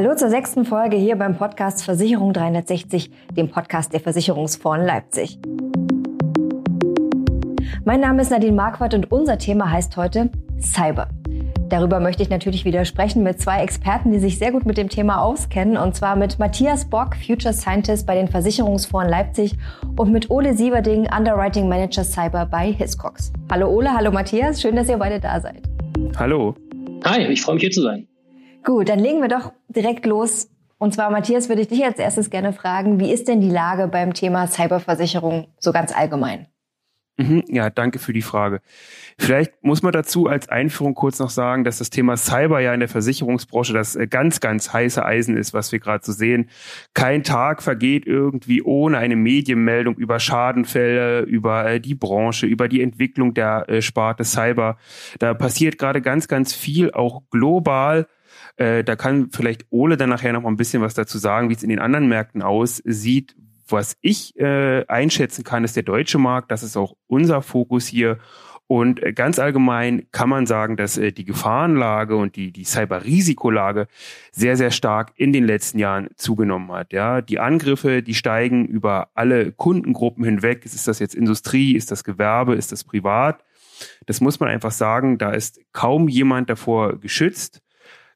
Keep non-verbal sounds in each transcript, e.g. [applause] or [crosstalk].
Hallo zur sechsten Folge hier beim Podcast Versicherung 360, dem Podcast der Versicherungsfonds Leipzig. Mein Name ist Nadine Marquardt und unser Thema heißt heute Cyber. Darüber möchte ich natürlich wieder sprechen mit zwei Experten, die sich sehr gut mit dem Thema auskennen, und zwar mit Matthias Bock, Future Scientist bei den Versicherungsfonds Leipzig und mit Ole Sieverding, Underwriting Manager Cyber bei Hiscox. Hallo Ole, hallo Matthias, schön, dass ihr beide da seid. Hallo. Hi, ich freue mich hier zu sein. Gut, dann legen wir doch direkt los. Und zwar, Matthias, würde ich dich als erstes gerne fragen, wie ist denn die Lage beim Thema Cyberversicherung so ganz allgemein? Mhm, ja, danke für die Frage. Vielleicht muss man dazu als Einführung kurz noch sagen, dass das Thema Cyber ja in der Versicherungsbranche das äh, ganz, ganz heiße Eisen ist, was wir gerade so sehen. Kein Tag vergeht irgendwie ohne eine Medienmeldung über Schadenfälle, über äh, die Branche, über die Entwicklung der äh, Sparte Cyber. Da passiert gerade ganz, ganz viel, auch global. Da kann vielleicht Ole dann nachher noch mal ein bisschen was dazu sagen, wie es in den anderen Märkten aussieht, was ich äh, einschätzen kann, ist der deutsche Markt. Das ist auch unser Fokus hier. Und äh, ganz allgemein kann man sagen, dass äh, die Gefahrenlage und die, die Cyber-Risikolage sehr, sehr stark in den letzten Jahren zugenommen hat. Ja, die Angriffe, die steigen über alle Kundengruppen hinweg. Ist das jetzt Industrie? Ist das Gewerbe? Ist das privat? Das muss man einfach sagen. Da ist kaum jemand davor geschützt.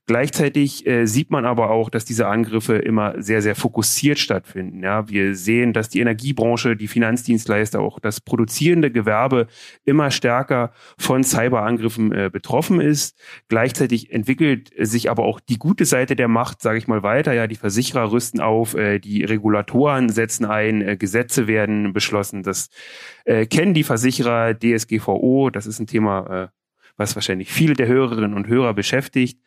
Gleichzeitig äh, sieht man aber auch, dass diese Angriffe immer sehr, sehr fokussiert stattfinden. Ja, wir sehen, dass die Energiebranche, die Finanzdienstleister, auch das produzierende Gewerbe immer stärker von Cyberangriffen äh, betroffen ist. Gleichzeitig entwickelt sich aber auch die gute Seite der Macht, sage ich mal, weiter. Ja, die Versicherer rüsten auf, äh, die Regulatoren setzen ein, äh, Gesetze werden beschlossen. Das äh, kennen die Versicherer DSGVO. Das ist ein Thema, äh, was wahrscheinlich viele der Hörerinnen und Hörer beschäftigt.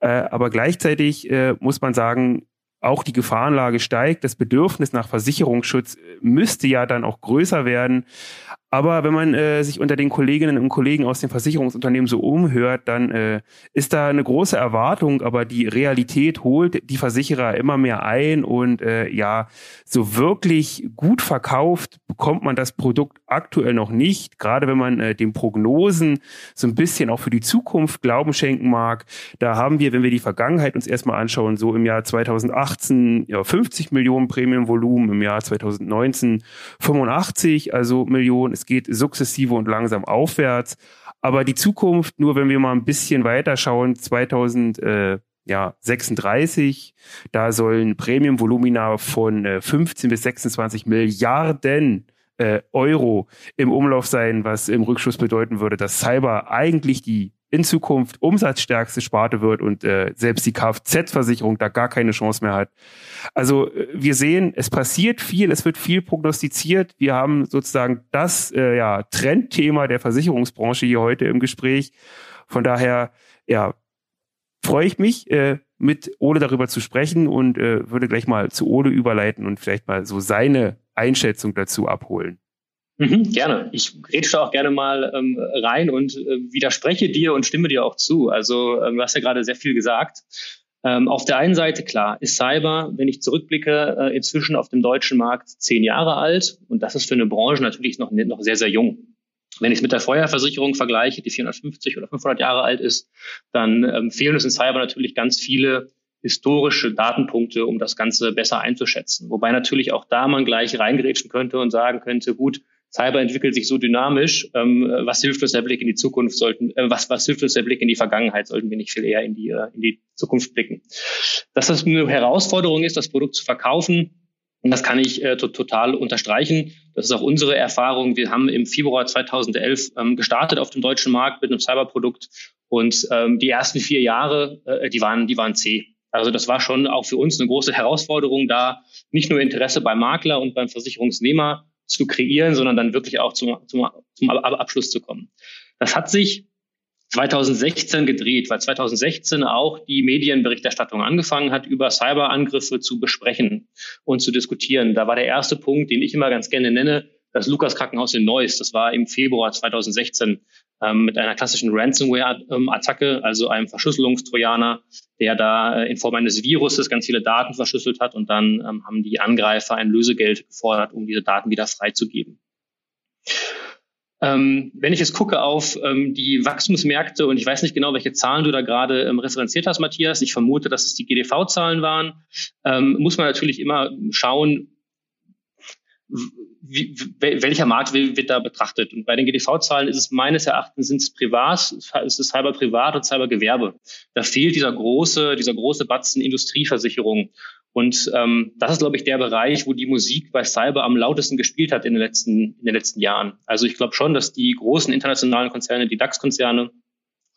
Äh, aber gleichzeitig äh, muss man sagen, auch die Gefahrenlage steigt. Das Bedürfnis nach Versicherungsschutz müsste ja dann auch größer werden. Aber wenn man äh, sich unter den Kolleginnen und Kollegen aus den Versicherungsunternehmen so umhört, dann äh, ist da eine große Erwartung, aber die Realität holt die Versicherer immer mehr ein und äh, ja, so wirklich gut verkauft bekommt man das Produkt aktuell noch nicht. Gerade wenn man äh, den Prognosen so ein bisschen auch für die Zukunft Glauben schenken mag, da haben wir, wenn wir die Vergangenheit uns erstmal anschauen, so im Jahr 2018 ja, 50 Millionen Prämienvolumen, im Jahr 2019 85, also Millionen es geht sukzessive und langsam aufwärts. Aber die Zukunft, nur wenn wir mal ein bisschen weiter schauen, 2000, äh, ja, 36, da sollen Premiumvolumina von äh, 15 bis 26 Milliarden äh, Euro im Umlauf sein, was im Rückschuss bedeuten würde, dass Cyber eigentlich die in Zukunft umsatzstärkste Sparte wird und äh, selbst die Kfz-Versicherung da gar keine Chance mehr hat. Also äh, wir sehen, es passiert viel, es wird viel prognostiziert. Wir haben sozusagen das äh, ja, Trendthema der Versicherungsbranche hier heute im Gespräch. Von daher, ja, freue ich mich, äh, mit Ole darüber zu sprechen und äh, würde gleich mal zu Ole überleiten und vielleicht mal so seine Einschätzung dazu abholen. Mhm, gerne. Ich rede auch gerne mal ähm, rein und äh, widerspreche dir und stimme dir auch zu. Also ähm, du hast ja gerade sehr viel gesagt. Ähm, auf der einen Seite, klar, ist Cyber, wenn ich zurückblicke, äh, inzwischen auf dem deutschen Markt zehn Jahre alt. Und das ist für eine Branche natürlich noch, noch sehr, sehr jung. Wenn ich es mit der Feuerversicherung vergleiche, die 450 oder 500 Jahre alt ist, dann ähm, fehlen uns in Cyber natürlich ganz viele historische Datenpunkte, um das Ganze besser einzuschätzen. Wobei natürlich auch da man gleich reingerätschen könnte und sagen könnte, gut, Cyber entwickelt sich so dynamisch. Ähm, was hilft uns der Blick in die Zukunft? Sollten äh, was was hilft uns der Blick in die Vergangenheit? Sollten wir nicht viel eher in die äh, in die Zukunft blicken? Dass das eine Herausforderung ist, das Produkt zu verkaufen, das kann ich äh, total unterstreichen. Das ist auch unsere Erfahrung. Wir haben im Februar 2011 ähm, gestartet auf dem deutschen Markt mit einem Cyberprodukt und ähm, die ersten vier Jahre, äh, die waren, die waren zäh. Also das war schon auch für uns eine große Herausforderung, da nicht nur Interesse beim Makler und beim Versicherungsnehmer zu kreieren, sondern dann wirklich auch zum, zum, zum Abschluss zu kommen. Das hat sich 2016 gedreht, weil 2016 auch die Medienberichterstattung angefangen hat, über Cyberangriffe zu besprechen und zu diskutieren. Da war der erste Punkt, den ich immer ganz gerne nenne, das Lukas Krankenhaus in Neuss. Das war im Februar 2016 ähm, mit einer klassischen Ransomware-Attacke, also einem Verschlüsselungstrojaner, der da äh, in Form eines Viruses ganz viele Daten verschlüsselt hat und dann ähm, haben die Angreifer ein Lösegeld gefordert, um diese Daten wieder freizugeben. Ähm, wenn ich jetzt gucke auf ähm, die Wachstumsmärkte und ich weiß nicht genau, welche Zahlen du da gerade ähm, referenziert hast, Matthias, ich vermute, dass es die GDV-Zahlen waren, ähm, muss man natürlich immer schauen, wie, welcher Markt wird da betrachtet? Und bei den GDV-Zahlen ist es meines Erachtens sind es privat, ist es halber privat und halber Gewerbe. Da fehlt dieser große, dieser große Batzen Industrieversicherung. Und ähm, das ist, glaube ich, der Bereich, wo die Musik bei Cyber am lautesten gespielt hat in den letzten, in den letzten Jahren. Also ich glaube schon, dass die großen internationalen Konzerne, die DAX-Konzerne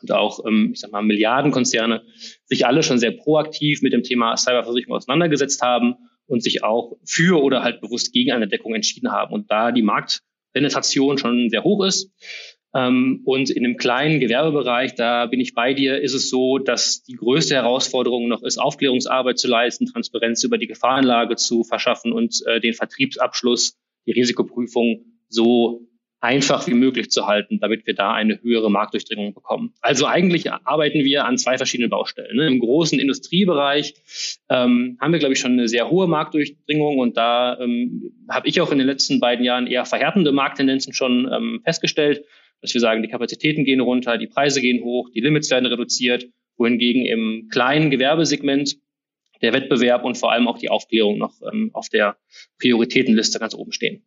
und auch, ähm, ich sag mal, Milliardenkonzerne sich alle schon sehr proaktiv mit dem Thema Cyberversicherung auseinandergesetzt haben und sich auch für oder halt bewusst gegen eine Deckung entschieden haben. Und da die Marktpenetration schon sehr hoch ist, ähm, und in dem kleinen Gewerbebereich, da bin ich bei dir, ist es so, dass die größte Herausforderung noch ist, Aufklärungsarbeit zu leisten, Transparenz über die Gefahrenlage zu verschaffen und äh, den Vertriebsabschluss, die Risikoprüfung so einfach wie möglich zu halten, damit wir da eine höhere Marktdurchdringung bekommen. Also eigentlich arbeiten wir an zwei verschiedenen Baustellen. Ne? Im großen Industriebereich ähm, haben wir, glaube ich, schon eine sehr hohe Marktdurchdringung und da ähm, habe ich auch in den letzten beiden Jahren eher verhärtende Markttendenzen schon ähm, festgestellt dass wir sagen, die Kapazitäten gehen runter, die Preise gehen hoch, die Limits werden reduziert, wohingegen im kleinen Gewerbesegment der Wettbewerb und vor allem auch die Aufklärung noch ähm, auf der Prioritätenliste ganz oben stehen.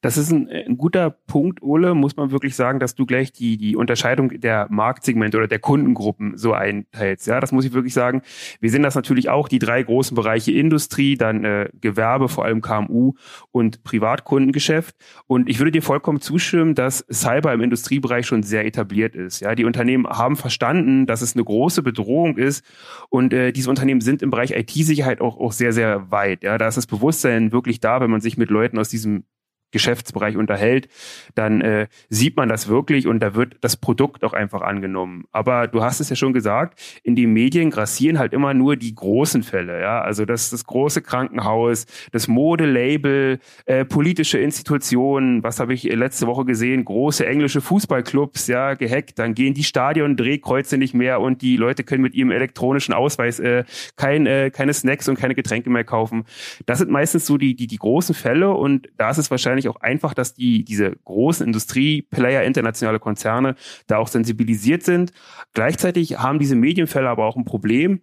Das ist ein, ein, guter Punkt, Ole, muss man wirklich sagen, dass du gleich die, die Unterscheidung der Marktsegmente oder der Kundengruppen so einteilst. Ja, das muss ich wirklich sagen. Wir sehen das natürlich auch, die drei großen Bereiche Industrie, dann äh, Gewerbe, vor allem KMU und Privatkundengeschäft. Und ich würde dir vollkommen zustimmen, dass Cyber im Industriebereich schon sehr etabliert ist. Ja, die Unternehmen haben verstanden, dass es eine große Bedrohung ist und äh, diese Unternehmen sind im Bereich IT-Sicherheit auch, auch sehr, sehr weit. Ja, da ist das Bewusstsein wirklich da, wenn man sich mit Leuten aus diesem Geschäftsbereich unterhält, dann äh, sieht man das wirklich und da wird das Produkt auch einfach angenommen. Aber du hast es ja schon gesagt, in den Medien grassieren halt immer nur die großen Fälle, ja, also das das große Krankenhaus, das Modelabel, äh, politische Institutionen, was habe ich letzte Woche gesehen, große englische Fußballclubs, ja, gehackt, dann gehen die Stadion Drehkreuze nicht mehr und die Leute können mit ihrem elektronischen Ausweis äh, kein, äh, keine Snacks und keine Getränke mehr kaufen. Das sind meistens so die die die großen Fälle und da ist es wahrscheinlich wahrscheinlich auch einfach, dass die, diese großen Industrieplayer, internationale Konzerne da auch sensibilisiert sind. Gleichzeitig haben diese Medienfälle aber auch ein Problem.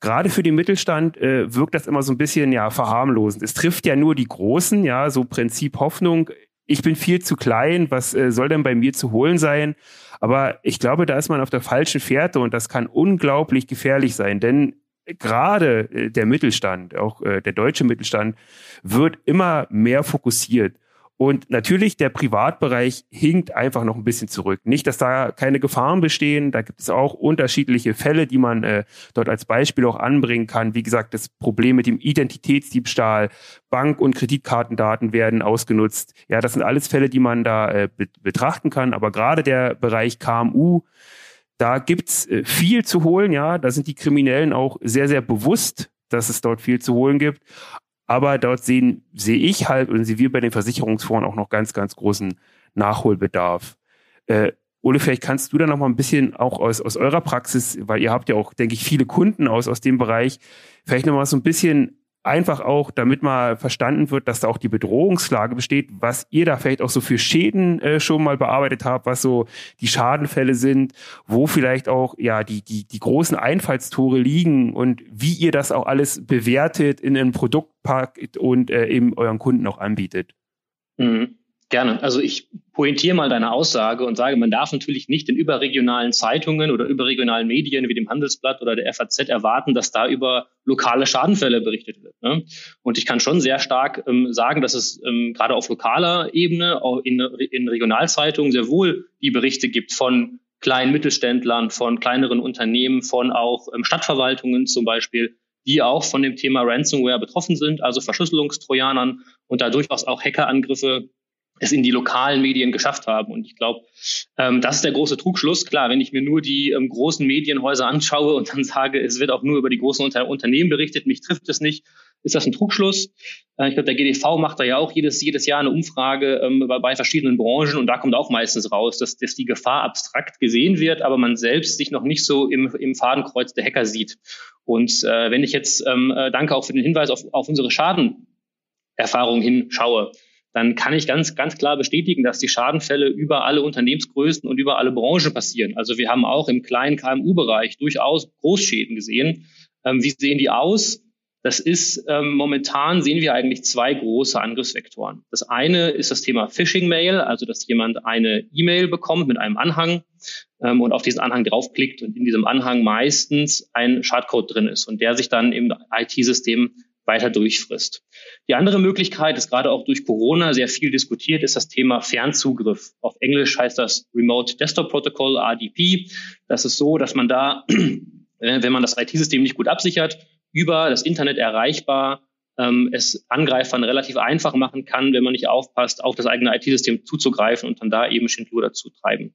Gerade für den Mittelstand äh, wirkt das immer so ein bisschen ja verharmlosend. Es trifft ja nur die Großen, ja, so Prinzip Hoffnung. Ich bin viel zu klein, was äh, soll denn bei mir zu holen sein? Aber ich glaube, da ist man auf der falschen Fährte und das kann unglaublich gefährlich sein, denn gerade äh, der Mittelstand, auch äh, der deutsche Mittelstand, wird immer mehr fokussiert. Und natürlich, der Privatbereich hinkt einfach noch ein bisschen zurück. Nicht, dass da keine Gefahren bestehen. Da gibt es auch unterschiedliche Fälle, die man äh, dort als Beispiel auch anbringen kann. Wie gesagt, das Problem mit dem Identitätsdiebstahl, Bank- und Kreditkartendaten werden ausgenutzt. Ja, das sind alles Fälle, die man da äh, be betrachten kann. Aber gerade der Bereich KMU, da gibt's äh, viel zu holen. Ja, da sind die Kriminellen auch sehr, sehr bewusst dass es dort viel zu holen gibt. Aber dort sehen, sehe ich halt und sehe wir bei den Versicherungsfonds auch noch ganz, ganz großen Nachholbedarf. Äh, Ole, vielleicht kannst du da noch mal ein bisschen auch aus, aus eurer Praxis, weil ihr habt ja auch, denke ich, viele Kunden aus, aus dem Bereich, vielleicht noch mal so ein bisschen einfach auch, damit mal verstanden wird, dass da auch die Bedrohungslage besteht, was ihr da vielleicht auch so für Schäden äh, schon mal bearbeitet habt, was so die Schadenfälle sind, wo vielleicht auch ja die die die großen Einfallstore liegen und wie ihr das auch alles bewertet in einem Produktpark und äh, eben euren Kunden auch anbietet. Mhm. Gerne. Also ich pointiere mal deine Aussage und sage, man darf natürlich nicht in überregionalen Zeitungen oder überregionalen Medien wie dem Handelsblatt oder der FAZ erwarten, dass da über lokale Schadenfälle berichtet wird. Ne? Und ich kann schon sehr stark ähm, sagen, dass es ähm, gerade auf lokaler Ebene, auch in, in Regionalzeitungen sehr wohl die Berichte gibt von kleinen Mittelständlern, von kleineren Unternehmen, von auch ähm, Stadtverwaltungen zum Beispiel, die auch von dem Thema Ransomware betroffen sind, also Verschlüsselungstrojanern und da durchaus auch Hackerangriffe es in die lokalen Medien geschafft haben. Und ich glaube, ähm, das ist der große Trugschluss. Klar, wenn ich mir nur die ähm, großen Medienhäuser anschaue und dann sage, es wird auch nur über die großen Unter Unternehmen berichtet, mich trifft es nicht, ist das ein Trugschluss. Äh, ich glaube, der GDV macht da ja auch jedes, jedes Jahr eine Umfrage ähm, bei, bei verschiedenen Branchen und da kommt auch meistens raus, dass, dass die Gefahr abstrakt gesehen wird, aber man selbst sich noch nicht so im, im Fadenkreuz der Hacker sieht. Und äh, wenn ich jetzt, ähm, äh, danke auch für den Hinweis auf, auf unsere Schadenerfahrung hinschaue, dann kann ich ganz, ganz klar bestätigen, dass die Schadenfälle über alle Unternehmensgrößen und über alle Branchen passieren. Also wir haben auch im kleinen KMU-Bereich durchaus Großschäden gesehen. Ähm, wie sehen die aus? Das ist ähm, momentan sehen wir eigentlich zwei große Angriffsvektoren. Das eine ist das Thema Phishing Mail, also dass jemand eine E-Mail bekommt mit einem Anhang ähm, und auf diesen Anhang draufklickt und in diesem Anhang meistens ein Schadcode drin ist und der sich dann im IT-System weiter durchfrisst. Die andere Möglichkeit ist gerade auch durch Corona sehr viel diskutiert, ist das Thema Fernzugriff. Auf Englisch heißt das Remote Desktop Protocol, RDP. Das ist so, dass man da, [clears throat] wenn man das IT-System nicht gut absichert, über das Internet erreichbar ähm, es Angreifern relativ einfach machen kann, wenn man nicht aufpasst, auf das eigene IT-System zuzugreifen und dann da eben Schindluder zu treiben.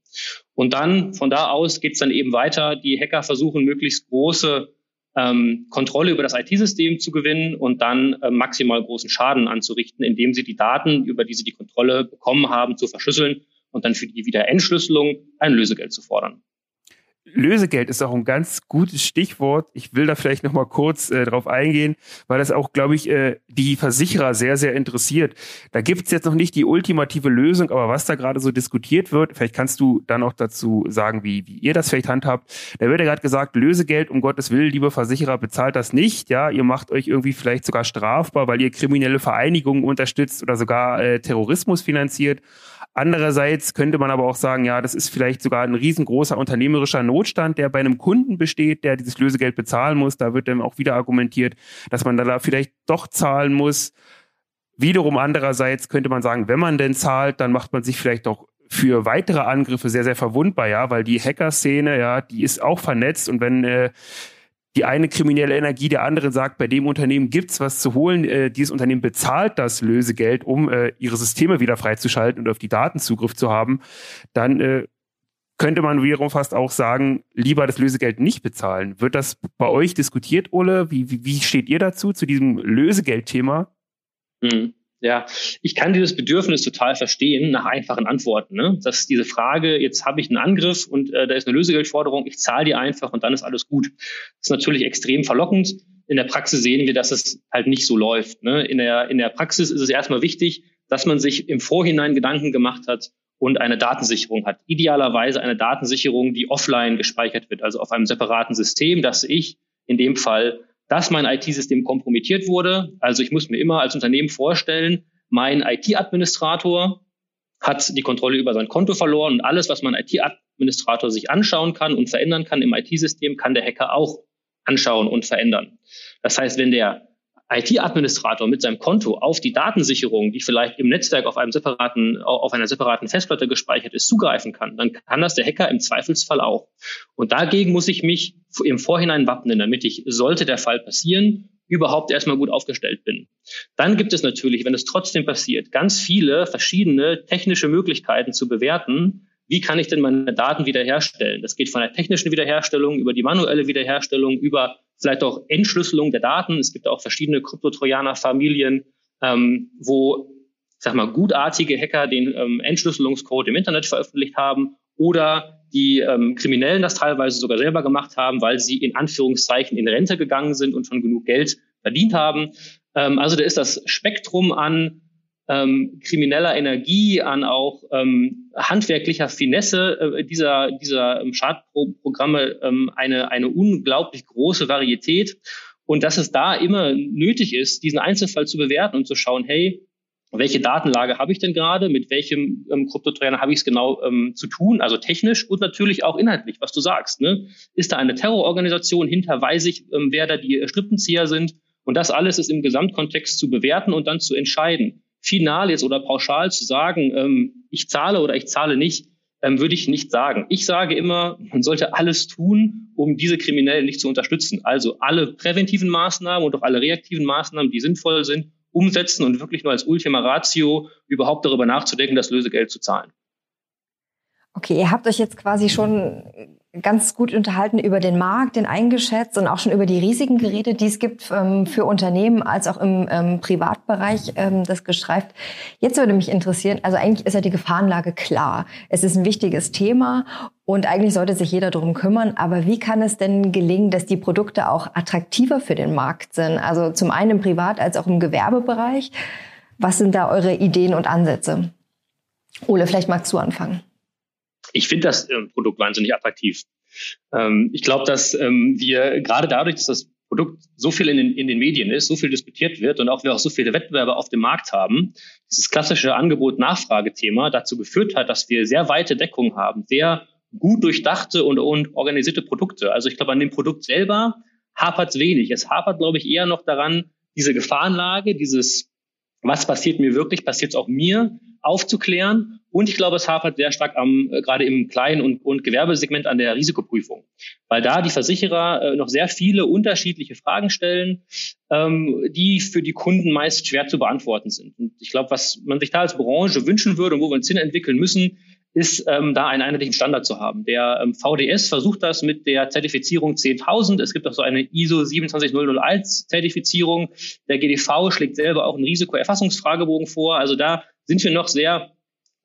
Und dann von da aus geht's dann eben weiter. Die Hacker versuchen möglichst große ähm, Kontrolle über das IT-System zu gewinnen und dann äh, maximal großen Schaden anzurichten, indem sie die Daten, über die sie die Kontrolle bekommen haben, zu verschlüsseln und dann für die Wiederentschlüsselung ein Lösegeld zu fordern. Lösegeld ist auch ein ganz gutes Stichwort. Ich will da vielleicht noch mal kurz äh, drauf eingehen, weil das auch, glaube ich, äh, die Versicherer sehr, sehr interessiert. Da gibt es jetzt noch nicht die ultimative Lösung, aber was da gerade so diskutiert wird, vielleicht kannst du dann auch dazu sagen, wie, wie ihr das vielleicht handhabt. Da wird ja gerade gesagt, Lösegeld, um Gottes Willen, liebe Versicherer, bezahlt das nicht. Ja, ihr macht euch irgendwie vielleicht sogar strafbar, weil ihr kriminelle Vereinigungen unterstützt oder sogar äh, Terrorismus finanziert. Andererseits könnte man aber auch sagen, ja, das ist vielleicht sogar ein riesengroßer unternehmerischer Notstand, der bei einem Kunden besteht, der dieses Lösegeld bezahlen muss. Da wird dann auch wieder argumentiert, dass man da vielleicht doch zahlen muss. Wiederum andererseits könnte man sagen, wenn man denn zahlt, dann macht man sich vielleicht doch für weitere Angriffe sehr, sehr verwundbar, ja, weil die Hacker-Szene, ja, die ist auch vernetzt und wenn äh, die eine kriminelle Energie der anderen sagt, bei dem Unternehmen gibt's was zu holen. Äh, dieses Unternehmen bezahlt das Lösegeld, um äh, ihre Systeme wieder freizuschalten und auf die Daten Zugriff zu haben. Dann äh, könnte man wiederum fast auch sagen, lieber das Lösegeld nicht bezahlen. Wird das bei euch diskutiert, Ole? Wie, wie, wie steht ihr dazu, zu diesem Lösegeldthema? Mhm. Ja, ich kann dieses Bedürfnis total verstehen nach einfachen Antworten. Ne? Dass diese Frage, jetzt habe ich einen Angriff und äh, da ist eine Lösegeldforderung, ich zahle die einfach und dann ist alles gut. Das ist natürlich extrem verlockend. In der Praxis sehen wir, dass es halt nicht so läuft. Ne? In, der, in der Praxis ist es erstmal wichtig, dass man sich im Vorhinein Gedanken gemacht hat und eine Datensicherung hat. Idealerweise eine Datensicherung, die offline gespeichert wird, also auf einem separaten System, dass ich in dem Fall dass mein IT-System kompromittiert wurde. Also ich muss mir immer als Unternehmen vorstellen, mein IT-Administrator hat die Kontrolle über sein Konto verloren und alles, was mein IT-Administrator sich anschauen kann und verändern kann im IT-System, kann der Hacker auch anschauen und verändern. Das heißt, wenn der IT-Administrator mit seinem Konto auf die Datensicherung, die vielleicht im Netzwerk auf einem separaten, auf einer separaten Festplatte gespeichert ist, zugreifen kann, dann kann das der Hacker im Zweifelsfall auch. Und dagegen muss ich mich im Vorhinein wappnen, damit ich, sollte der Fall passieren, überhaupt erstmal gut aufgestellt bin. Dann gibt es natürlich, wenn es trotzdem passiert, ganz viele verschiedene technische Möglichkeiten zu bewerten, wie kann ich denn meine Daten wiederherstellen? Das geht von der technischen Wiederherstellung über die manuelle Wiederherstellung, über vielleicht auch Entschlüsselung der Daten. Es gibt auch verschiedene Kryptotrojaner-Familien, ähm, wo, sag mal, gutartige Hacker den ähm, Entschlüsselungscode im Internet veröffentlicht haben oder die ähm, Kriminellen das teilweise sogar selber gemacht haben, weil sie in Anführungszeichen in Rente gegangen sind und schon genug Geld verdient haben. Ähm, also da ist das Spektrum an ähm, krimineller Energie, an auch ähm, handwerklicher Finesse äh, dieser, dieser ähm, Schadprogramme ähm, eine, eine unglaublich große Varietät. Und dass es da immer nötig ist, diesen Einzelfall zu bewerten und zu schauen, hey, welche Datenlage habe ich denn gerade, mit welchem ähm, Kryptotrojaner habe ich es genau ähm, zu tun, also technisch und natürlich auch inhaltlich, was du sagst. Ne? Ist da eine Terrororganisation hinter, weiß ich, ähm, wer da die Strippenzieher sind? Und das alles ist im Gesamtkontext zu bewerten und dann zu entscheiden final jetzt oder pauschal zu sagen, ähm, ich zahle oder ich zahle nicht, ähm, würde ich nicht sagen. Ich sage immer, man sollte alles tun, um diese Kriminellen nicht zu unterstützen. Also alle präventiven Maßnahmen und auch alle reaktiven Maßnahmen, die sinnvoll sind, umsetzen und wirklich nur als Ultima Ratio überhaupt darüber nachzudenken, das Lösegeld zu zahlen. Okay, ihr habt euch jetzt quasi schon ganz gut unterhalten über den Markt, den eingeschätzt und auch schon über die riesigen Geräte, die es gibt ähm, für Unternehmen als auch im ähm, Privatbereich ähm, das gestreift. Jetzt würde mich interessieren, also eigentlich ist ja die Gefahrenlage klar. Es ist ein wichtiges Thema und eigentlich sollte sich jeder darum kümmern. Aber wie kann es denn gelingen, dass die Produkte auch attraktiver für den Markt sind? Also zum einen im Privat- als auch im Gewerbebereich. Was sind da eure Ideen und Ansätze? Ole, vielleicht magst du anfangen. Ich finde das äh, Produkt wahnsinnig attraktiv. Ähm, ich glaube, dass ähm, wir gerade dadurch, dass das Produkt so viel in den, in den Medien ist, so viel diskutiert wird und auch wir auch so viele Wettbewerber auf dem Markt haben, dieses klassische Angebot-Nachfrage-Thema dazu geführt hat, dass wir sehr weite Deckung haben, sehr gut durchdachte und, und organisierte Produkte. Also ich glaube, an dem Produkt selber hapert es wenig. Es hapert, glaube ich, eher noch daran, diese Gefahrenlage, dieses, was passiert mir wirklich, passiert es auch mir, aufzuklären. Und ich glaube, es hapert sehr stark am, äh, gerade im Kleinen- und, und Gewerbesegment an der Risikoprüfung, weil da die Versicherer äh, noch sehr viele unterschiedliche Fragen stellen, ähm, die für die Kunden meist schwer zu beantworten sind. Und ich glaube, was man sich da als Branche wünschen würde und wo wir uns hin entwickeln müssen, ist ähm, da einen einheitlichen Standard zu haben. Der ähm, VDS versucht das mit der Zertifizierung 10.000. Es gibt auch so eine ISO 27001 Zertifizierung. Der GDV schlägt selber auch einen Risikoerfassungsfragebogen vor. Also da sind wir noch sehr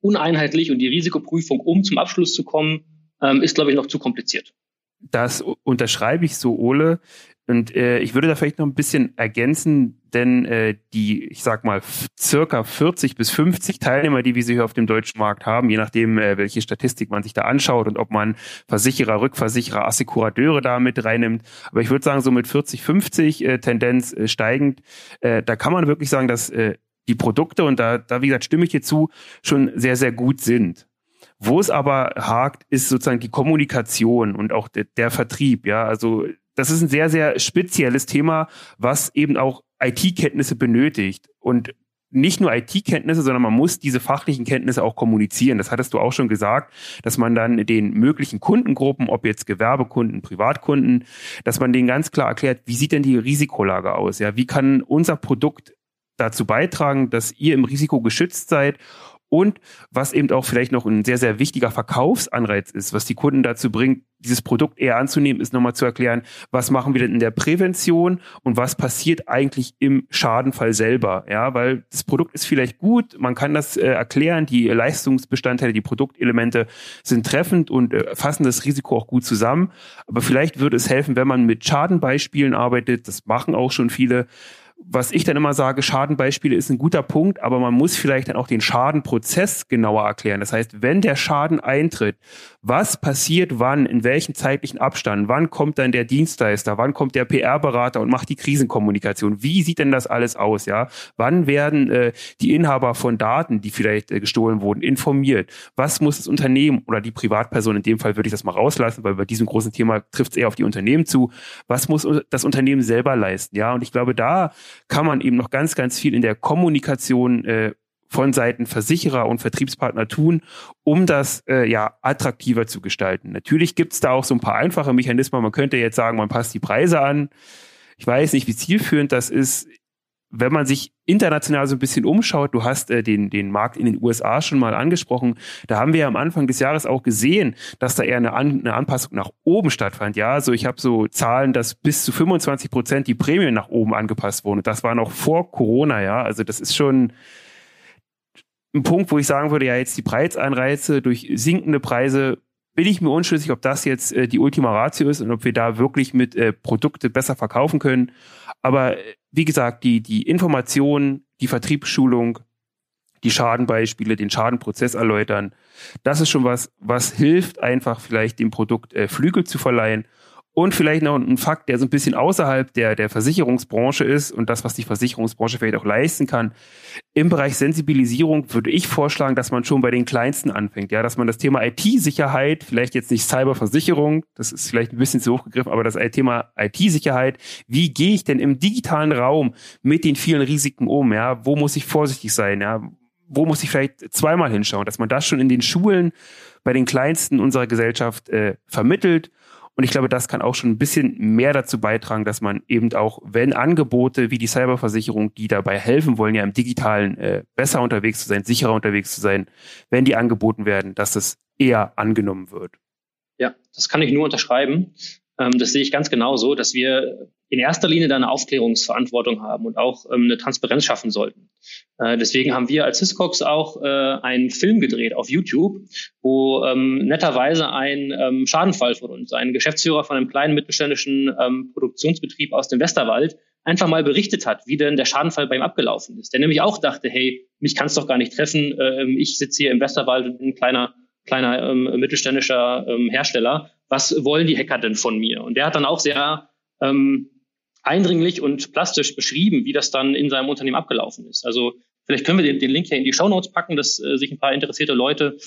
uneinheitlich und die Risikoprüfung, um zum Abschluss zu kommen, ähm, ist, glaube ich, noch zu kompliziert. Das unterschreibe ich so, Ole. Und äh, ich würde da vielleicht noch ein bisschen ergänzen, denn äh, die, ich sag mal, circa 40 bis 50 Teilnehmer, die wir hier auf dem deutschen Markt haben, je nachdem, äh, welche Statistik man sich da anschaut und ob man Versicherer, Rückversicherer, Assekurateure da mit reinnimmt. Aber ich würde sagen, so mit 40, 50 äh, Tendenz äh, steigend, äh, da kann man wirklich sagen, dass äh, die Produkte, und da, da, wie gesagt, stimme ich hier zu, schon sehr, sehr gut sind. Wo es aber hakt, ist sozusagen die Kommunikation und auch der, der Vertrieb. Ja, also das ist ein sehr, sehr spezielles Thema, was eben auch IT-Kenntnisse benötigt. Und nicht nur IT-Kenntnisse, sondern man muss diese fachlichen Kenntnisse auch kommunizieren. Das hattest du auch schon gesagt, dass man dann den möglichen Kundengruppen, ob jetzt Gewerbekunden, Privatkunden, dass man denen ganz klar erklärt, wie sieht denn die Risikolage aus? Ja, wie kann unser Produkt dazu beitragen, dass ihr im Risiko geschützt seid und was eben auch vielleicht noch ein sehr, sehr wichtiger Verkaufsanreiz ist, was die Kunden dazu bringt, dieses Produkt eher anzunehmen, ist nochmal zu erklären, was machen wir denn in der Prävention und was passiert eigentlich im Schadenfall selber. Ja, weil das Produkt ist vielleicht gut, man kann das äh, erklären, die Leistungsbestandteile, die Produktelemente sind treffend und äh, fassen das Risiko auch gut zusammen. Aber vielleicht würde es helfen, wenn man mit Schadenbeispielen arbeitet, das machen auch schon viele, was ich dann immer sage, Schadenbeispiele ist ein guter Punkt, aber man muss vielleicht dann auch den Schadenprozess genauer erklären. Das heißt, wenn der Schaden eintritt, was passiert wann, in welchem zeitlichen Abstand, wann kommt dann der Dienstleister, wann kommt der PR-Berater und macht die Krisenkommunikation? Wie sieht denn das alles aus, ja? Wann werden äh, die Inhaber von Daten, die vielleicht äh, gestohlen wurden, informiert? Was muss das Unternehmen oder die Privatperson, in dem Fall würde ich das mal rauslassen, weil bei diesem großen Thema trifft es eher auf die Unternehmen zu. Was muss das Unternehmen selber leisten, ja? Und ich glaube, da kann man eben noch ganz, ganz viel in der Kommunikation äh, von Seiten Versicherer und Vertriebspartner tun, um das äh, ja attraktiver zu gestalten. Natürlich gibt es da auch so ein paar einfache Mechanismen. Man könnte jetzt sagen, man passt die Preise an. Ich weiß nicht, wie zielführend das ist wenn man sich international so ein bisschen umschaut, du hast äh, den, den Markt in den USA schon mal angesprochen, da haben wir ja am Anfang des Jahres auch gesehen, dass da eher eine, An eine Anpassung nach oben stattfand. Ja, also ich habe so Zahlen, dass bis zu 25 Prozent die Prämien nach oben angepasst wurden. Das war noch vor Corona, ja. Also das ist schon ein Punkt, wo ich sagen würde, ja, jetzt die Preiseinreize durch sinkende Preise bin ich mir unschlüssig, ob das jetzt äh, die Ultima Ratio ist und ob wir da wirklich mit äh, Produkte besser verkaufen können. Aber äh, wie gesagt, die, die Information, die Vertriebsschulung, die Schadenbeispiele, den Schadenprozess erläutern, das ist schon was, was hilft einfach vielleicht dem Produkt äh, Flügel zu verleihen und vielleicht noch ein Fakt, der so ein bisschen außerhalb der, der Versicherungsbranche ist und das, was die Versicherungsbranche vielleicht auch leisten kann. Im Bereich Sensibilisierung würde ich vorschlagen, dass man schon bei den Kleinsten anfängt. Ja, dass man das Thema IT-Sicherheit, vielleicht jetzt nicht Cyberversicherung, das ist vielleicht ein bisschen zu hoch gegriffen, aber das Thema IT-Sicherheit, wie gehe ich denn im digitalen Raum mit den vielen Risiken um? Ja, wo muss ich vorsichtig sein? Ja, wo muss ich vielleicht zweimal hinschauen? Dass man das schon in den Schulen bei den Kleinsten unserer Gesellschaft äh, vermittelt und ich glaube, das kann auch schon ein bisschen mehr dazu beitragen, dass man eben auch, wenn Angebote wie die Cyberversicherung, die dabei helfen wollen, ja im digitalen äh, besser unterwegs zu sein, sicherer unterwegs zu sein, wenn die angeboten werden, dass das eher angenommen wird. Ja, das kann ich nur unterschreiben. Ähm, das sehe ich ganz genauso, dass wir in erster Linie da eine Aufklärungsverantwortung haben und auch ähm, eine Transparenz schaffen sollten. Äh, deswegen haben wir als Hiscox auch äh, einen Film gedreht auf YouTube, wo ähm, netterweise ein ähm, Schadenfall von uns, ein Geschäftsführer von einem kleinen mittelständischen ähm, Produktionsbetrieb aus dem Westerwald, einfach mal berichtet hat, wie denn der Schadenfall bei ihm abgelaufen ist. Der nämlich auch dachte, hey, mich kann es doch gar nicht treffen. Ähm, ich sitze hier im Westerwald und bin ein kleiner, kleiner ähm, mittelständischer ähm, Hersteller. Was wollen die Hacker denn von mir? Und der hat dann auch sehr ähm, eindringlich und plastisch beschrieben, wie das dann in seinem Unternehmen abgelaufen ist. Also vielleicht können wir den, den Link hier in die Show Notes packen, dass äh, sich ein paar interessierte Leute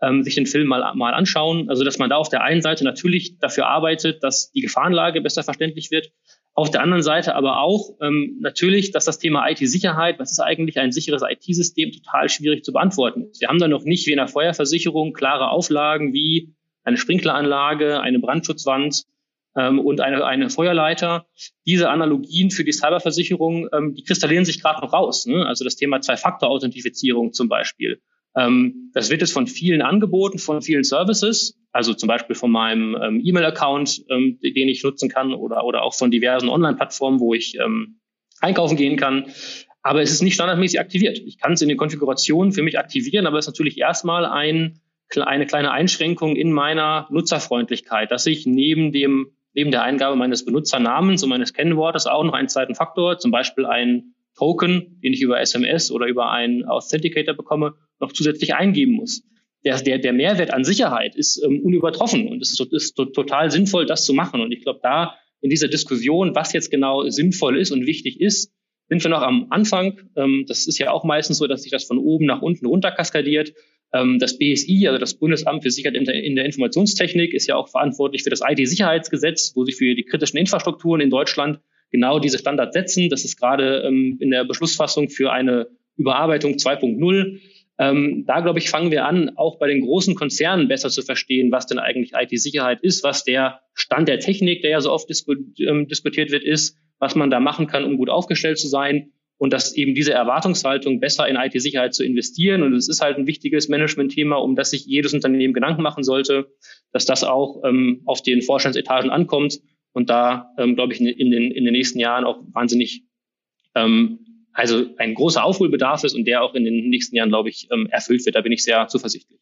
ähm, sich den Film mal, mal anschauen. Also dass man da auf der einen Seite natürlich dafür arbeitet, dass die Gefahrenlage besser verständlich wird, auf der anderen Seite aber auch ähm, natürlich, dass das Thema IT-Sicherheit, was ist eigentlich ein sicheres IT-System, total schwierig zu beantworten ist. Wir haben da noch nicht wie in der Feuerversicherung klare Auflagen wie eine Sprinkleranlage, eine Brandschutzwand ähm, und eine, eine Feuerleiter. Diese Analogien für die Cyberversicherung, ähm, die kristallieren sich gerade noch raus. Ne? Also das Thema Zwei-Faktor-Authentifizierung zum Beispiel. Ähm, das wird es von vielen angeboten, von vielen Services, also zum Beispiel von meinem ähm, E-Mail-Account, ähm, den ich nutzen kann oder, oder auch von diversen Online-Plattformen, wo ich ähm, einkaufen gehen kann. Aber es ist nicht standardmäßig aktiviert. Ich kann es in den Konfigurationen für mich aktivieren, aber es ist natürlich erstmal ein, eine kleine Einschränkung in meiner Nutzerfreundlichkeit, dass ich neben dem neben der Eingabe meines Benutzernamens und meines Kennwortes auch noch einen zweiten Faktor, zum Beispiel einen Token, den ich über SMS oder über einen Authenticator bekomme, noch zusätzlich eingeben muss. Der, der, der Mehrwert an Sicherheit ist ähm, unübertroffen und es ist, ist total sinnvoll, das zu machen. Und ich glaube, da in dieser Diskussion, was jetzt genau sinnvoll ist und wichtig ist, sind wir noch am Anfang. Ähm, das ist ja auch meistens so, dass sich das von oben nach unten runter kaskadiert. Ähm, das BSI, also das Bundesamt für Sicherheit in der Informationstechnik, ist ja auch verantwortlich für das IT-Sicherheitsgesetz, wo sich für die kritischen Infrastrukturen in Deutschland genau diese Standards setzen. Das ist gerade ähm, in der Beschlussfassung für eine Überarbeitung 2.0 ähm, da, glaube ich, fangen wir an, auch bei den großen Konzernen besser zu verstehen, was denn eigentlich IT-Sicherheit ist, was der Stand der Technik, der ja so oft disku ähm, diskutiert wird, ist, was man da machen kann, um gut aufgestellt zu sein und dass eben diese Erwartungshaltung besser in IT-Sicherheit zu investieren. Und es ist halt ein wichtiges Management-Thema, um das sich jedes Unternehmen Gedanken machen sollte, dass das auch ähm, auf den Vorstandsetagen ankommt und da, ähm, glaube ich, in, den, in den nächsten Jahren auch wahnsinnig ähm, also ein großer Aufholbedarf ist und der auch in den nächsten Jahren, glaube ich, ähm, erfüllt wird. Da bin ich sehr zuversichtlich.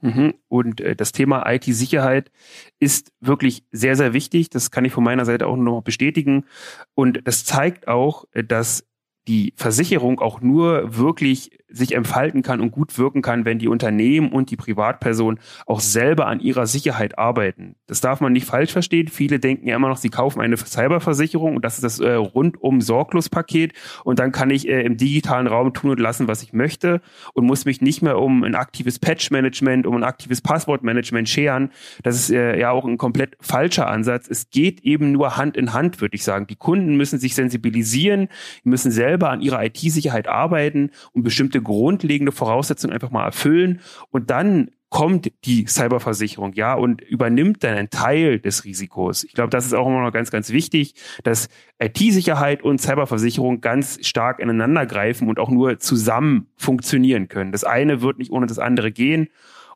Mhm. Und äh, das Thema IT-Sicherheit ist wirklich sehr, sehr wichtig. Das kann ich von meiner Seite auch noch bestätigen. Und das zeigt auch, äh, dass die Versicherung auch nur wirklich sich entfalten kann und gut wirken kann, wenn die Unternehmen und die Privatpersonen auch selber an ihrer Sicherheit arbeiten. Das darf man nicht falsch verstehen. Viele denken ja immer noch, sie kaufen eine Cyberversicherung und das ist das äh, rundum Sorglospaket und dann kann ich äh, im digitalen Raum tun und lassen, was ich möchte und muss mich nicht mehr um ein aktives Patch-Management, um ein aktives Passwort-Management scheren. Das ist äh, ja auch ein komplett falscher Ansatz. Es geht eben nur Hand in Hand, würde ich sagen. Die Kunden müssen sich sensibilisieren, müssen selber an ihrer IT-Sicherheit arbeiten und bestimmte grundlegende Voraussetzungen einfach mal erfüllen und dann kommt die Cyberversicherung, ja, und übernimmt dann einen Teil des Risikos. Ich glaube, das ist auch immer noch ganz, ganz wichtig, dass IT-Sicherheit und Cyberversicherung ganz stark ineinander greifen und auch nur zusammen funktionieren können. Das eine wird nicht ohne das andere gehen.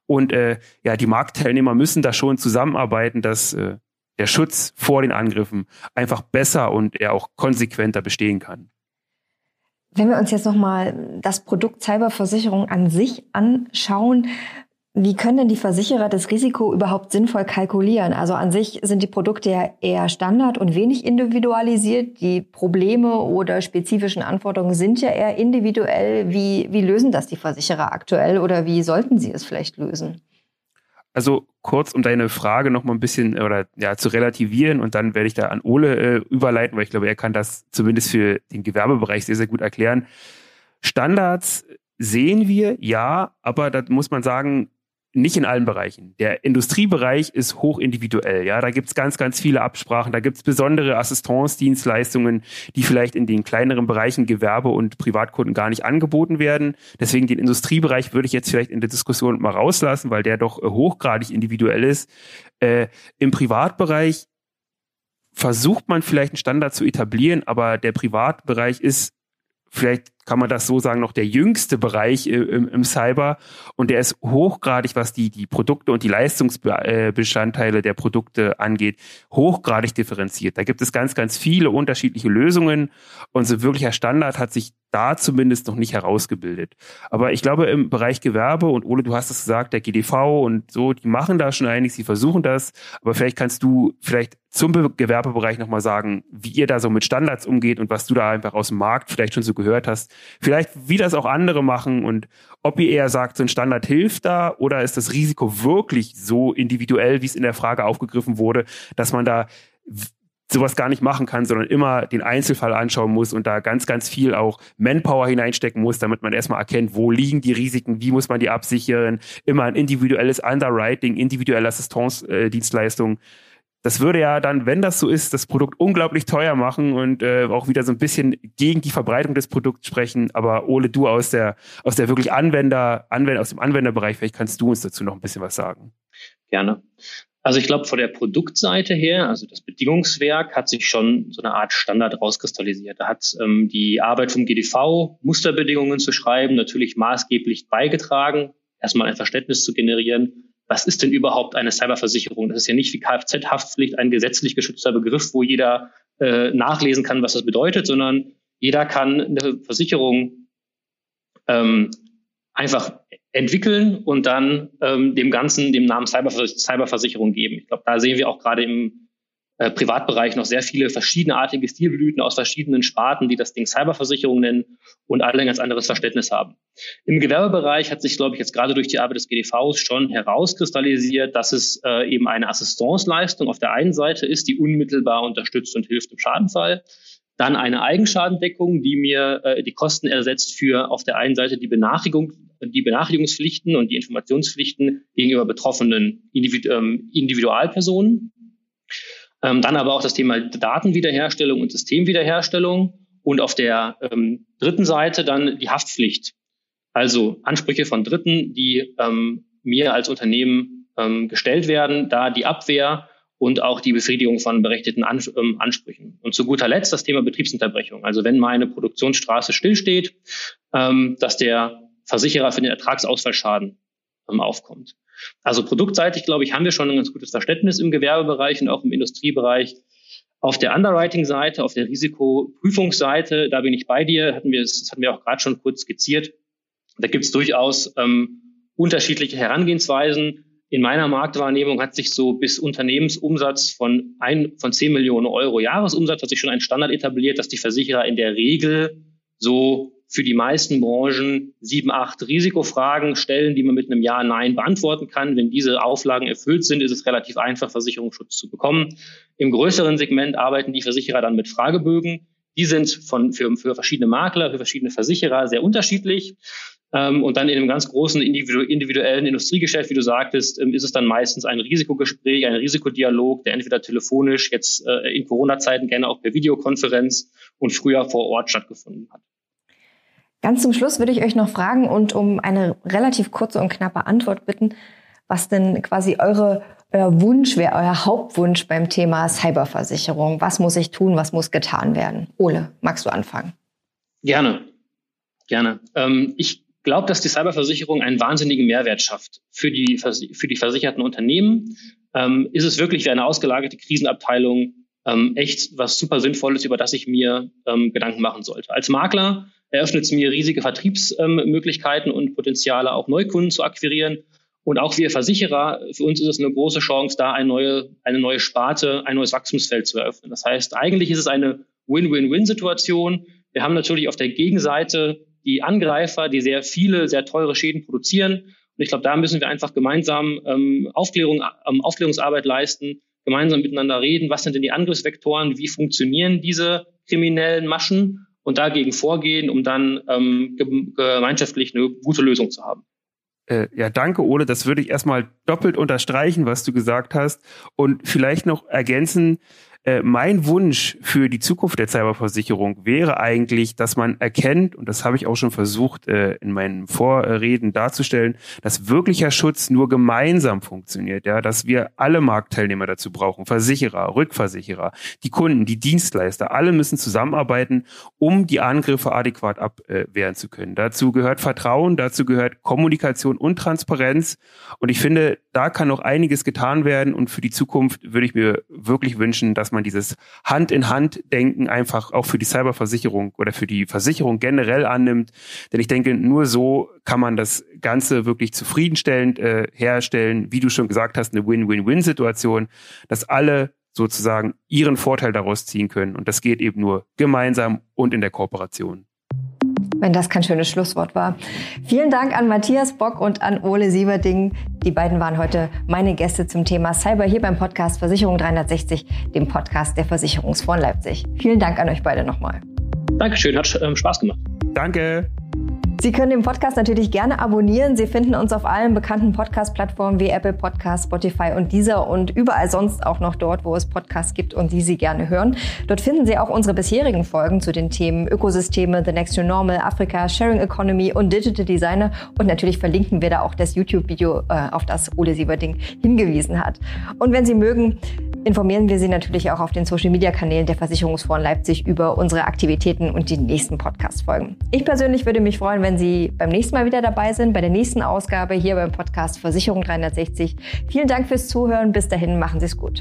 Und äh, ja, die Marktteilnehmer müssen da schon zusammenarbeiten, dass äh, der Schutz vor den Angriffen einfach besser und er auch konsequenter bestehen kann. Wenn wir uns jetzt nochmal das Produkt Cyberversicherung an sich anschauen, wie können denn die Versicherer das Risiko überhaupt sinnvoll kalkulieren? Also an sich sind die Produkte ja eher Standard und wenig individualisiert. Die Probleme oder spezifischen Anforderungen sind ja eher individuell. Wie, wie lösen das die Versicherer aktuell oder wie sollten sie es vielleicht lösen? Also kurz, um deine Frage noch mal ein bisschen oder ja zu relativieren und dann werde ich da an Ole äh, überleiten, weil ich glaube, er kann das zumindest für den Gewerbebereich sehr, sehr gut erklären. Standards sehen wir, ja, aber da muss man sagen, nicht in allen Bereichen. Der Industriebereich ist hoch individuell. Ja, da gibt's ganz, ganz viele Absprachen. Da gibt's besondere Assistenzdienstleistungen, die vielleicht in den kleineren Bereichen Gewerbe und Privatkunden gar nicht angeboten werden. Deswegen den Industriebereich würde ich jetzt vielleicht in der Diskussion mal rauslassen, weil der doch äh, hochgradig individuell ist. Äh, Im Privatbereich versucht man vielleicht einen Standard zu etablieren, aber der Privatbereich ist vielleicht kann man das so sagen, noch der jüngste Bereich im, im Cyber und der ist hochgradig, was die, die Produkte und die Leistungsbestandteile der Produkte angeht, hochgradig differenziert. Da gibt es ganz, ganz viele unterschiedliche Lösungen und so wirklicher Standard hat sich da zumindest noch nicht herausgebildet. Aber ich glaube, im Bereich Gewerbe, und Ole, du hast es gesagt, der GDV und so, die machen da schon einiges, sie versuchen das. Aber vielleicht kannst du vielleicht zum Gewerbebereich nochmal sagen, wie ihr da so mit Standards umgeht und was du da einfach aus dem Markt vielleicht schon so gehört hast. Vielleicht, wie das auch andere machen und ob ihr eher sagt, so ein Standard hilft da oder ist das Risiko wirklich so individuell, wie es in der Frage aufgegriffen wurde, dass man da sowas gar nicht machen kann, sondern immer den Einzelfall anschauen muss und da ganz, ganz viel auch Manpower hineinstecken muss, damit man erstmal erkennt, wo liegen die Risiken, wie muss man die absichern, immer ein individuelles Underwriting, individuelle Assistenzdienstleistungen. Das würde ja dann, wenn das so ist, das Produkt unglaublich teuer machen und äh, auch wieder so ein bisschen gegen die Verbreitung des Produkts sprechen. Aber Ole, du aus der, aus der wirklich Anwender, Anwender, aus dem Anwenderbereich, vielleicht kannst du uns dazu noch ein bisschen was sagen. Gerne. Also ich glaube, von der Produktseite her, also das Bedingungswerk, hat sich schon so eine Art Standard rauskristallisiert. Da hat ähm, die Arbeit vom GDV, Musterbedingungen zu schreiben, natürlich maßgeblich beigetragen, erstmal ein Verständnis zu generieren. Was ist denn überhaupt eine Cyberversicherung? Das ist ja nicht wie Kfz-Haftpflicht ein gesetzlich geschützter Begriff, wo jeder äh, nachlesen kann, was das bedeutet, sondern jeder kann eine Versicherung ähm, einfach entwickeln und dann ähm, dem Ganzen dem Namen Cybervers Cyberversicherung geben. Ich glaube, da sehen wir auch gerade im äh, Privatbereich noch sehr viele verschiedenartige Stilblüten aus verschiedenen Sparten, die das Ding Cyberversicherung nennen und alle ein ganz anderes Verständnis haben. Im Gewerbebereich hat sich, glaube ich, jetzt gerade durch die Arbeit des GDVs schon herauskristallisiert, dass es äh, eben eine Assistenzleistung auf der einen Seite ist, die unmittelbar unterstützt und hilft im Schadenfall. Dann eine Eigenschadendeckung, die mir äh, die Kosten ersetzt für auf der einen Seite die Benachrichtigung, die Benachrichtigungspflichten und die Informationspflichten gegenüber betroffenen Individu ähm, Individualpersonen. Ähm, dann aber auch das Thema Datenwiederherstellung und Systemwiederherstellung. Und auf der ähm, dritten Seite dann die Haftpflicht. Also Ansprüche von Dritten, die ähm, mir als Unternehmen ähm, gestellt werden, da die Abwehr und auch die Befriedigung von berechtigten ähm, Ansprüchen. Und zu guter Letzt das Thema Betriebsunterbrechung. Also wenn meine Produktionsstraße stillsteht, ähm, dass der Versicherer für den Ertragsausfallschaden aufkommt. Also produktseitig, glaube ich, haben wir schon ein ganz gutes Verständnis im Gewerbebereich und auch im Industriebereich. Auf der Underwriting-Seite, auf der Risikoprüfungsseite, da bin ich bei dir, hatten wir, das hatten wir auch gerade schon kurz skizziert. Da gibt es durchaus ähm, unterschiedliche Herangehensweisen. In meiner Marktwahrnehmung hat sich so bis Unternehmensumsatz von, ein, von 10 Millionen Euro Jahresumsatz hat sich schon ein Standard etabliert, dass die Versicherer in der Regel so für die meisten Branchen sieben, acht Risikofragen stellen, die man mit einem Ja, Nein beantworten kann. Wenn diese Auflagen erfüllt sind, ist es relativ einfach, Versicherungsschutz zu bekommen. Im größeren Segment arbeiten die Versicherer dann mit Fragebögen. Die sind von, für, für verschiedene Makler, für verschiedene Versicherer sehr unterschiedlich. Ähm, und dann in einem ganz großen individuellen Industriegeschäft, wie du sagtest, ähm, ist es dann meistens ein Risikogespräch, ein Risikodialog, der entweder telefonisch, jetzt äh, in Corona-Zeiten gerne auch per Videokonferenz und früher vor Ort stattgefunden hat. Ganz zum Schluss würde ich euch noch fragen und um eine relativ kurze und knappe Antwort bitten, was denn quasi eure, euer Wunsch wäre, euer Hauptwunsch beim Thema Cyberversicherung. Was muss ich tun, was muss getan werden? Ole, magst du anfangen? Gerne, gerne. Ähm, ich glaube, dass die Cyberversicherung einen wahnsinnigen Mehrwert schafft für die, für die versicherten Unternehmen. Ähm, ist es wirklich wie eine ausgelagerte Krisenabteilung ähm, echt was super Sinnvolles, über das ich mir ähm, Gedanken machen sollte. Als Makler eröffnet es mir riesige Vertriebsmöglichkeiten und Potenziale, auch Neukunden zu akquirieren. Und auch wir Versicherer, für uns ist es eine große Chance, da eine neue, eine neue Sparte, ein neues Wachstumsfeld zu eröffnen. Das heißt, eigentlich ist es eine Win-Win-Win-Situation. Wir haben natürlich auf der Gegenseite die Angreifer, die sehr viele, sehr teure Schäden produzieren. Und ich glaube, da müssen wir einfach gemeinsam ähm, Aufklärung, ähm, Aufklärungsarbeit leisten, gemeinsam miteinander reden. Was sind denn die Angriffsvektoren? Wie funktionieren diese kriminellen Maschen? und dagegen vorgehen, um dann ähm, gemeinschaftlich eine gute Lösung zu haben. Äh, ja, danke, Ole. Das würde ich erstmal doppelt unterstreichen, was du gesagt hast. Und vielleicht noch ergänzen, äh, mein Wunsch für die Zukunft der Cyberversicherung wäre eigentlich, dass man erkennt, und das habe ich auch schon versucht äh, in meinen Vorreden darzustellen, dass wirklicher Schutz nur gemeinsam funktioniert, ja, dass wir alle Marktteilnehmer dazu brauchen, Versicherer, Rückversicherer, die Kunden, die Dienstleister, alle müssen zusammenarbeiten, um die Angriffe adäquat abwehren zu können. Dazu gehört Vertrauen, dazu gehört Kommunikation und Transparenz. Und ich finde, da kann noch einiges getan werden. Und für die Zukunft würde ich mir wirklich wünschen, dass man dieses Hand-in-Hand-Denken einfach auch für die Cyberversicherung oder für die Versicherung generell annimmt. Denn ich denke, nur so kann man das Ganze wirklich zufriedenstellend äh, herstellen. Wie du schon gesagt hast, eine Win-Win-Win-Situation, dass alle sozusagen ihren Vorteil daraus ziehen können. Und das geht eben nur gemeinsam und in der Kooperation. Wenn das kein schönes Schlusswort war. Vielen Dank an Matthias Bock und an Ole Sieverding. Die beiden waren heute meine Gäste zum Thema Cyber hier beim Podcast Versicherung 360, dem Podcast der Versicherungsfonds Leipzig. Vielen Dank an euch beide nochmal. Dankeschön, hat ähm, Spaß gemacht. Danke. Sie können den Podcast natürlich gerne abonnieren. Sie finden uns auf allen bekannten Podcast-Plattformen wie Apple Podcasts, Spotify und dieser und überall sonst auch noch dort, wo es Podcasts gibt und Sie sie gerne hören. Dort finden Sie auch unsere bisherigen Folgen zu den Themen Ökosysteme, The Next New Normal, Afrika, Sharing Economy und Digital Designer. Und natürlich verlinken wir da auch das YouTube-Video, äh, auf das Ole Sieverding hingewiesen hat. Und wenn Sie mögen, informieren wir Sie natürlich auch auf den Social-Media-Kanälen der Versicherungsfonds Leipzig über unsere Aktivitäten und die nächsten Podcast-Folgen. Ich persönlich würde mich freuen, wenn Sie beim nächsten Mal wieder dabei sind, bei der nächsten Ausgabe hier beim Podcast Versicherung 360. Vielen Dank fürs Zuhören. Bis dahin, machen Sie es gut.